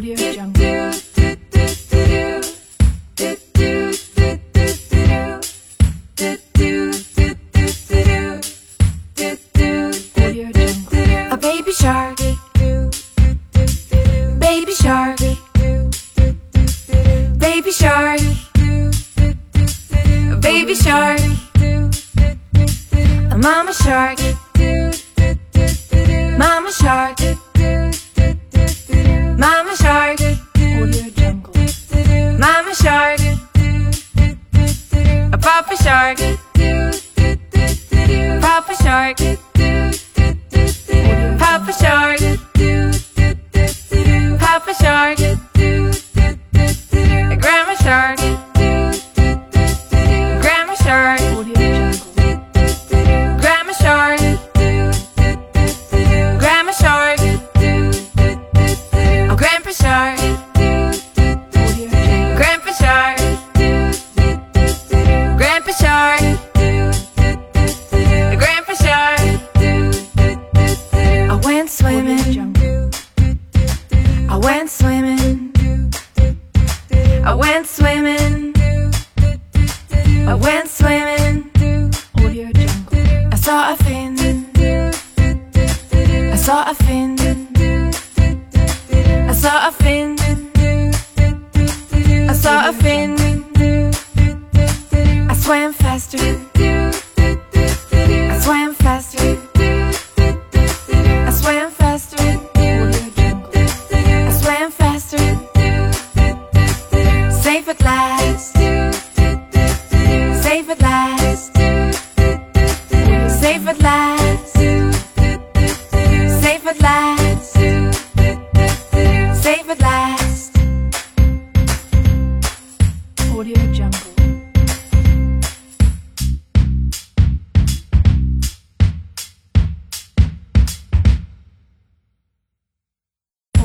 Audio Jungle. A baby shark. Baby shark. Baby shark. Baby shark. A mama shark. Shark. Papa shark. I went swimming. I went swimming. Audio Jungle. I saw a fin. I saw a fin. I saw a fin. I saw a fin. I swam faster.